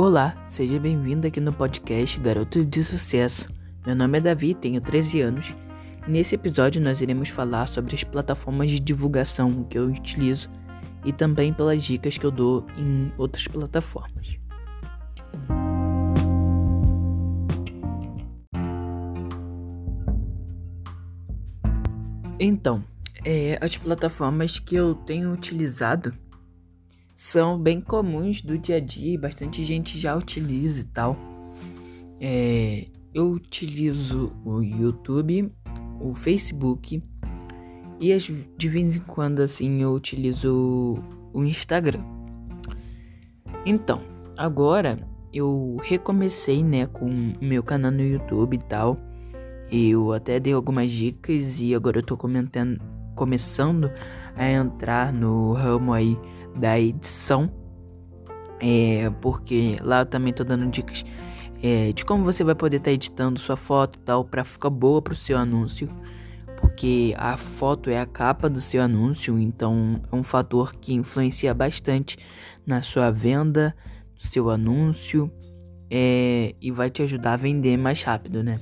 Olá, seja bem-vindo aqui no podcast Garoto de Sucesso. Meu nome é Davi, tenho 13 anos. E nesse episódio nós iremos falar sobre as plataformas de divulgação que eu utilizo e também pelas dicas que eu dou em outras plataformas. Então, é, as plataformas que eu tenho utilizado são bem comuns do dia a dia bastante gente já utiliza e tal. É, eu utilizo o YouTube, o Facebook e de vez em quando assim eu utilizo o Instagram. Então, agora eu recomecei né com o meu canal no YouTube e tal. Eu até dei algumas dicas e agora eu tô comentando, começando a entrar no ramo aí da edição. É, porque lá eu também tô dando dicas é, de como você vai poder estar tá editando sua foto tal para ficar boa pro seu anúncio. Porque a foto é a capa do seu anúncio, então é um fator que influencia bastante na sua venda, do seu anúncio é, e vai te ajudar a vender mais rápido, né?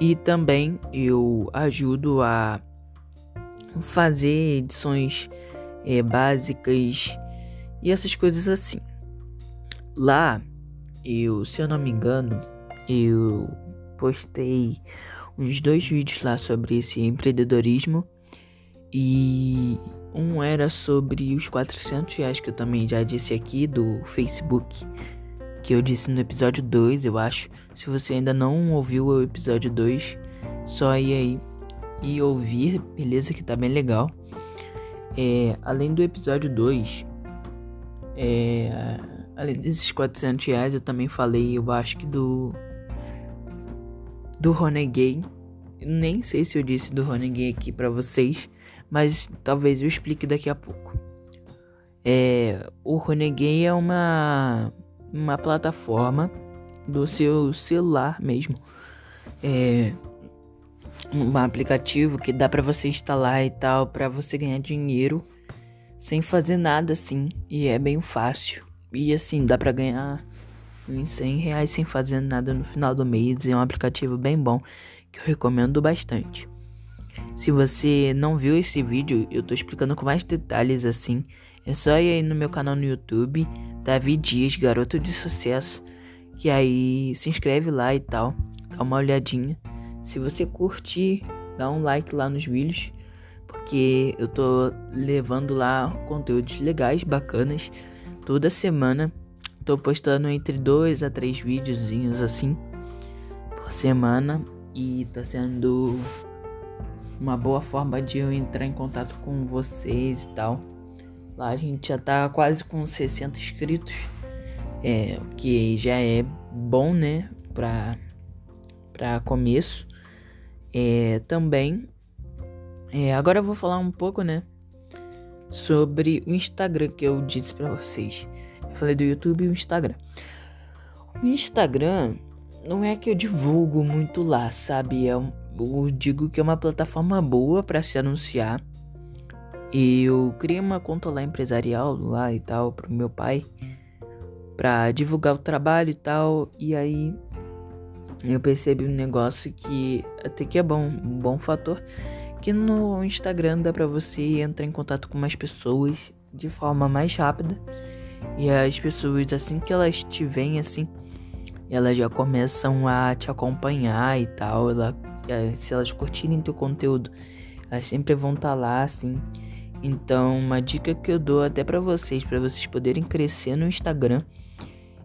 E também eu ajudo a fazer edições é, básicas e essas coisas assim. Lá, eu, se eu não me engano, eu postei uns dois vídeos lá sobre esse empreendedorismo e um era sobre os 400 reais que eu também já disse aqui do Facebook, que eu disse no episódio 2, eu acho. Se você ainda não ouviu o episódio 2, só ir aí e ouvir, beleza? Que tá bem legal. É, além do episódio 2, é, além desses 400 reais, eu também falei, eu acho que do. Do Ronegay. Nem sei se eu disse do Ronegay aqui pra vocês, mas talvez eu explique daqui a pouco. É, o Ronegay é uma, uma plataforma do seu celular mesmo. É, um aplicativo que dá para você instalar e tal para você ganhar dinheiro sem fazer nada assim e é bem fácil. E assim dá para ganhar uns 100 reais sem fazer nada no final do mês é um aplicativo bem bom que eu recomendo bastante. Se você não viu esse vídeo eu tô explicando com mais detalhes assim. É só ir aí no meu canal no YouTube Davi Dias Garoto de Sucesso que aí se inscreve lá e tal dá uma olhadinha se você curtir, dá um like lá nos vídeos, porque eu tô levando lá conteúdos legais, bacanas, toda semana. Tô postando entre dois a três videozinhos assim por semana e tá sendo uma boa forma de eu entrar em contato com vocês e tal. Lá a gente já tá quase com 60 inscritos, é, o que já é bom, né, pra, pra começo. É, também, é, agora eu vou falar um pouco, né, sobre o Instagram que eu disse para vocês. Eu falei do YouTube e o Instagram. O Instagram não é que eu divulgo muito lá, sabe? É, eu digo que é uma plataforma boa para se anunciar. Eu criei uma conta lá empresarial lá e tal pro meu pai para divulgar o trabalho e tal. E aí eu percebi um negócio que até que é bom, um bom fator, que no Instagram dá para você entrar em contato com mais pessoas de forma mais rápida. E as pessoas assim que elas te veem assim, elas já começam a te acompanhar e tal, ela, é, se elas curtirem teu conteúdo, elas sempre vão estar tá lá assim. Então, uma dica que eu dou até para vocês, para vocês poderem crescer no Instagram,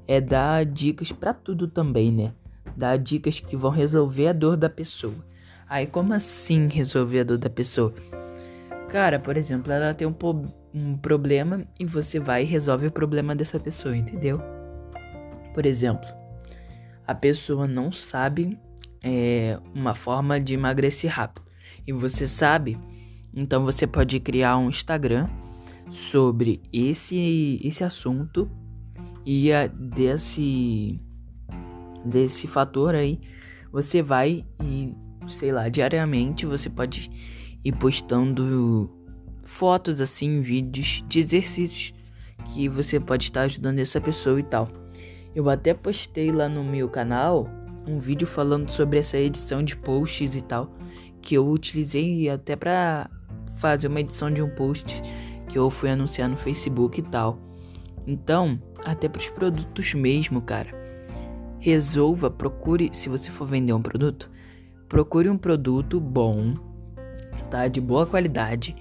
é dar dicas para tudo também, né? Dar dicas que vão resolver a dor da pessoa. Aí, como assim resolver a dor da pessoa? Cara, por exemplo, ela tem um, um problema e você vai e resolve o problema dessa pessoa, entendeu? Por exemplo, a pessoa não sabe é, uma forma de emagrecer rápido e você sabe, então você pode criar um Instagram sobre esse esse assunto e a, desse desse fator aí, você vai e, sei lá, diariamente você pode ir postando fotos assim, vídeos de exercícios que você pode estar ajudando essa pessoa e tal. Eu até postei lá no meu canal um vídeo falando sobre essa edição de posts e tal, que eu utilizei até para fazer uma edição de um post que eu fui anunciar no Facebook e tal. Então, até para os produtos mesmo, cara. Resolva, procure, se você for vender um produto, procure um produto bom, tá? De boa qualidade,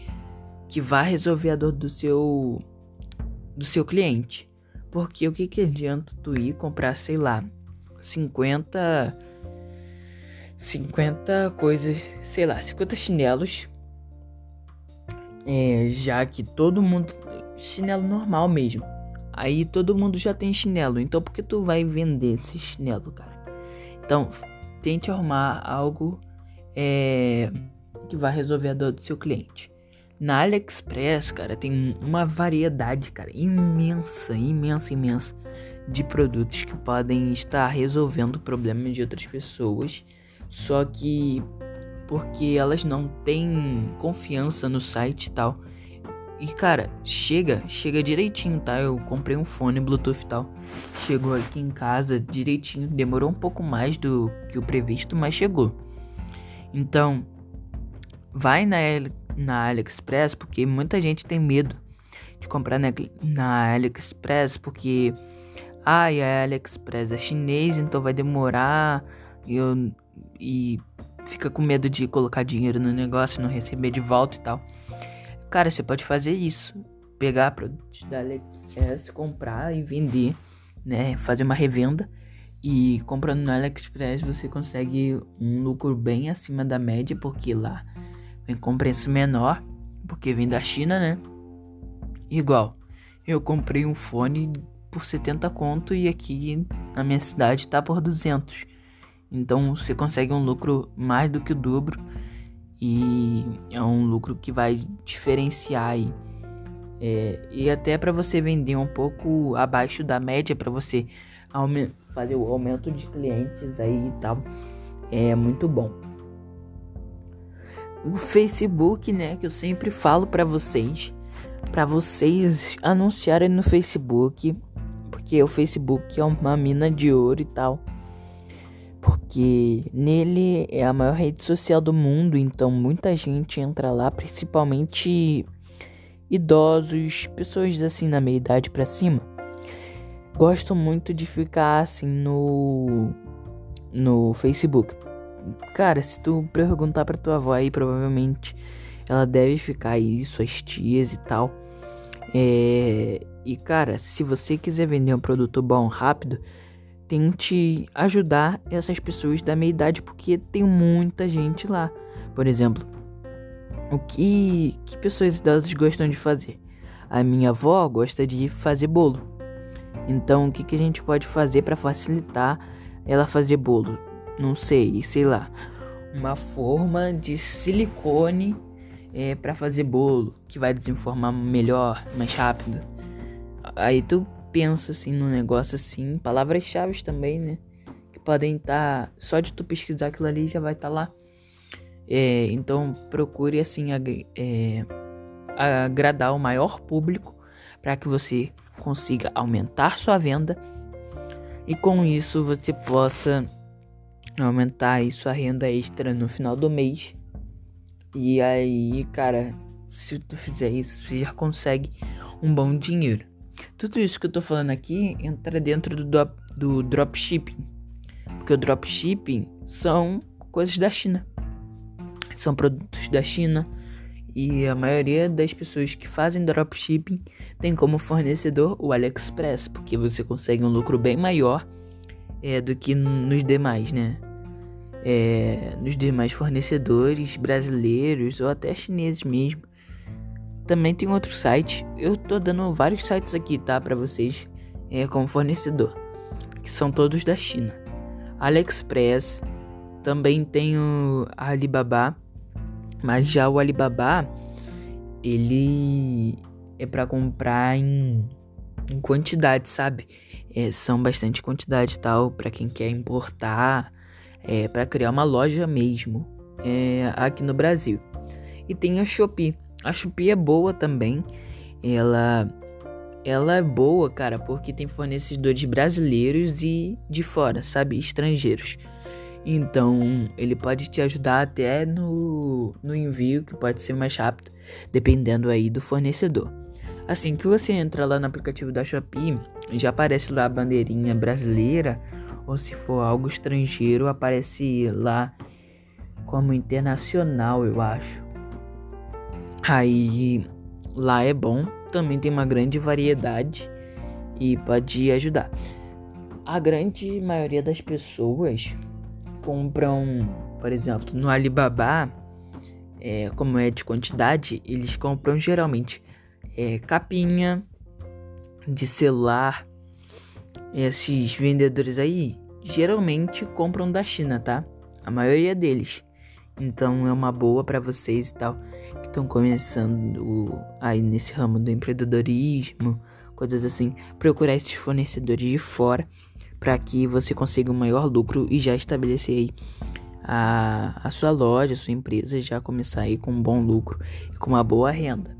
que vá resolver a dor do seu do seu cliente. Porque o que que adianta tu ir comprar, sei lá, 50 50 coisas, sei lá, 50 chinelos. É, já que todo mundo chinelo normal mesmo. Aí todo mundo já tem chinelo, então por que tu vai vender esse chinelo, cara? Então, tente arrumar algo é, que vai resolver a dor do seu cliente. Na AliExpress, cara, tem uma variedade, cara, imensa, imensa, imensa de produtos que podem estar resolvendo problemas de outras pessoas, só que porque elas não têm confiança no site e tal. E cara, chega, chega direitinho, tá? Eu comprei um fone Bluetooth e tal. Chegou aqui em casa direitinho, demorou um pouco mais do que o previsto, mas chegou. Então, vai na na AliExpress, porque muita gente tem medo de comprar na, na AliExpress, porque ai, a AliExpress é chinês, então vai demorar e, eu, e fica com medo de colocar dinheiro no negócio, não receber de volta e tal. Cara, você pode fazer isso, pegar produtos da AliExpress, comprar e vender, né, fazer uma revenda. E comprando no AliExpress você consegue um lucro bem acima da média, porque lá vem com preço menor, porque vem da China, né? Igual, eu comprei um fone por 70 conto e aqui na minha cidade tá por 200. Então você consegue um lucro mais do que o dobro e é um lucro que vai diferenciar aí. É, e até para você vender um pouco abaixo da média para você fazer o aumento de clientes aí e tal é muito bom o Facebook, né, que eu sempre falo para vocês, para vocês anunciarem no Facebook, porque o Facebook é uma mina de ouro e tal. Porque nele é a maior rede social do mundo, então muita gente entra lá, principalmente idosos, pessoas assim na meia idade para cima. Gosto muito de ficar assim no no Facebook Cara, se tu perguntar pra tua avó aí, provavelmente ela deve ficar aí, suas tias e tal. É... E cara, se você quiser vender um produto bom rápido, tente ajudar essas pessoas da meia idade, porque tem muita gente lá. Por exemplo, o que, que pessoas idosas gostam de fazer? A minha avó gosta de fazer bolo. Então, o que, que a gente pode fazer para facilitar ela fazer bolo? não sei, sei lá, uma forma de silicone é, para fazer bolo que vai desenformar melhor, mais rápido. Aí tu pensa assim no negócio assim, palavras-chave também, né? Que podem estar tá, só de tu pesquisar aquilo ali já vai estar tá lá. É, então procure assim ag é, agradar o maior público para que você consiga aumentar sua venda e com isso você possa aumentar aí sua renda extra no final do mês. E aí, cara, se tu fizer isso, você já consegue um bom dinheiro. Tudo isso que eu tô falando aqui entra dentro do, do, do dropshipping. Porque o dropshipping são coisas da China. São produtos da China. E a maioria das pessoas que fazem dropshipping tem como fornecedor o AliExpress, porque você consegue um lucro bem maior é, do que nos demais, né? é, nos demais fornecedores brasileiros ou até chineses mesmo. Também tem outro site. Eu tô dando vários sites aqui, tá, para vocês, é, como fornecedor, que são todos da China. AliExpress, também tem o Alibaba, mas já o Alibaba ele é para comprar em, em quantidade, sabe? É, são bastante quantidade tal para quem quer importar é, para criar uma loja mesmo é, aqui no Brasil. E tem a Shopee. A Shopee é boa também. Ela ela é boa, cara, porque tem fornecedores brasileiros e de fora, sabe? Estrangeiros. Então, ele pode te ajudar até no, no envio, que pode ser mais rápido, dependendo aí do fornecedor. Assim que você entra lá no aplicativo da Shopee, já aparece lá a bandeirinha brasileira, ou se for algo estrangeiro, aparece lá como internacional, eu acho. Aí lá é bom, também tem uma grande variedade e pode ajudar. A grande maioria das pessoas compram, por exemplo, no Alibaba, é, como é de quantidade, eles compram geralmente é, capinha de celular. Esses vendedores aí geralmente compram da China, tá? A maioria deles. Então é uma boa para vocês e tal que estão começando aí nesse ramo do empreendedorismo, coisas assim, procurar esses fornecedores de fora para que você consiga um maior lucro e já estabelecer aí a, a sua loja, a sua empresa, já começar aí com um bom lucro e com uma boa renda.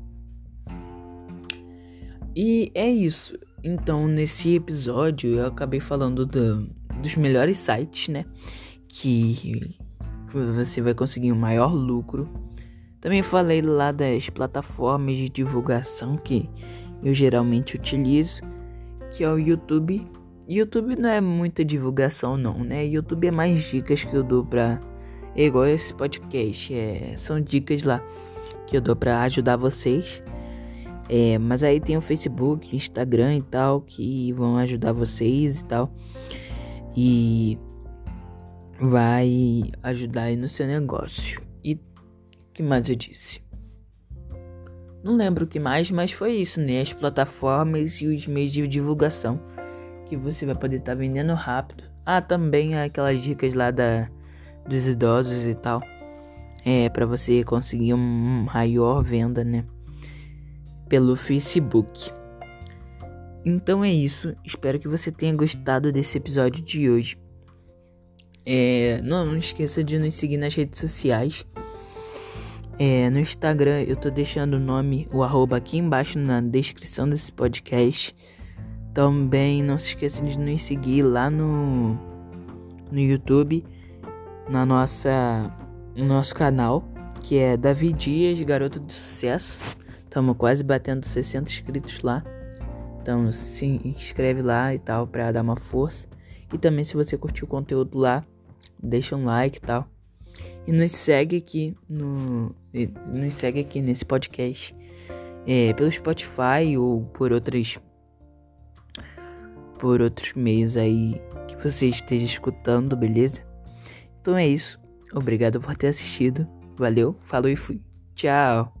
E é isso. Então, nesse episódio, eu acabei falando do, dos melhores sites, né? Que você vai conseguir um maior lucro. Também falei lá das plataformas de divulgação que eu geralmente utilizo, que é o YouTube YouTube não é muita divulgação não, né? YouTube é mais dicas que eu dou pra... É igual esse podcast, é... são dicas lá que eu dou pra ajudar vocês. É, mas aí tem o Facebook, Instagram e tal, que vão ajudar vocês e tal. E vai ajudar aí no seu negócio. E que mais eu disse? Não lembro o que mais, mas foi isso, né? As plataformas e os meios de divulgação que você vai poder estar tá vendendo rápido. Ah, também aquelas dicas lá da dos idosos e tal. É para você conseguir um maior venda, né? Pelo Facebook. Então é isso. Espero que você tenha gostado desse episódio de hoje. É, não, não esqueça de nos seguir nas redes sociais. É, no Instagram eu tô deixando o nome, o arroba aqui embaixo na descrição desse podcast. Também não se esqueça de nos seguir lá no, no YouTube, na nossa, no nosso canal, que é Davi Dias, Garoto de Sucesso. Estamos quase batendo 60 inscritos lá. Então se inscreve lá e tal para dar uma força. E também se você curtiu o conteúdo lá, deixa um like e tal. E nos segue aqui no nos segue aqui nesse podcast é, pelo Spotify ou por outras por outros meios aí que você esteja escutando, beleza? Então é isso. Obrigado por ter assistido. Valeu, falou e fui. Tchau.